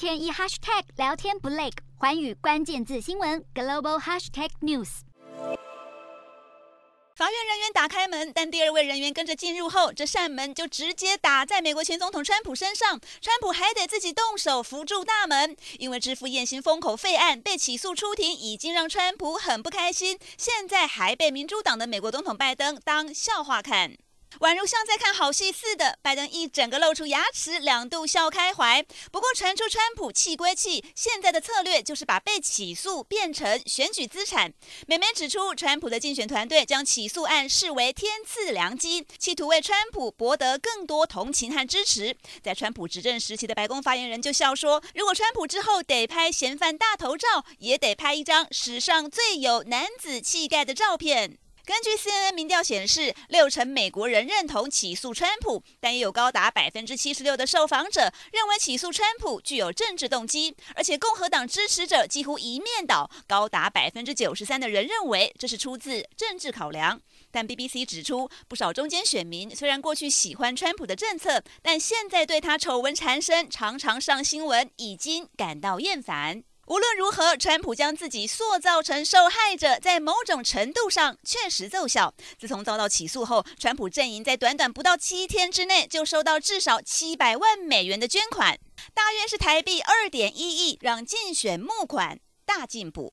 天一 hashtag 聊天不累，环宇关键字新闻 global hashtag news。法院人员打开门，但第二位人员跟着进入后，这扇门就直接打在美国前总统川普身上。川普还得自己动手扶住大门，因为支付艳星封口费案被起诉出庭，已经让川普很不开心。现在还被民主党的美国总统拜登当笑话看。宛如像在看好戏似的，拜登一整个露出牙齿，两度笑开怀。不过传出川普气归气，现在的策略就是把被起诉变成选举资产。美媒指出，川普的竞选团队将起诉案视为天赐良机，企图为川普博得更多同情和支持。在川普执政时期的白宫发言人就笑说：“如果川普之后得拍嫌犯大头照，也得拍一张史上最有男子气概的照片。”根据 CNN 民调显示，六成美国人认同起诉川普，但也有高达百分之七十六的受访者认为起诉川普具有政治动机，而且共和党支持者几乎一面倒，高达百分之九十三的人认为这是出自政治考量。但 BBC 指出，不少中间选民虽然过去喜欢川普的政策，但现在对他丑闻缠身、常常上新闻，已经感到厌烦。无论如何，川普将自己塑造成受害者，在某种程度上确实奏效。自从遭到起诉后，川普阵营在短短不到七天之内就收到至少七百万美元的捐款，大约是台币二点一亿，让竞选募款大进步。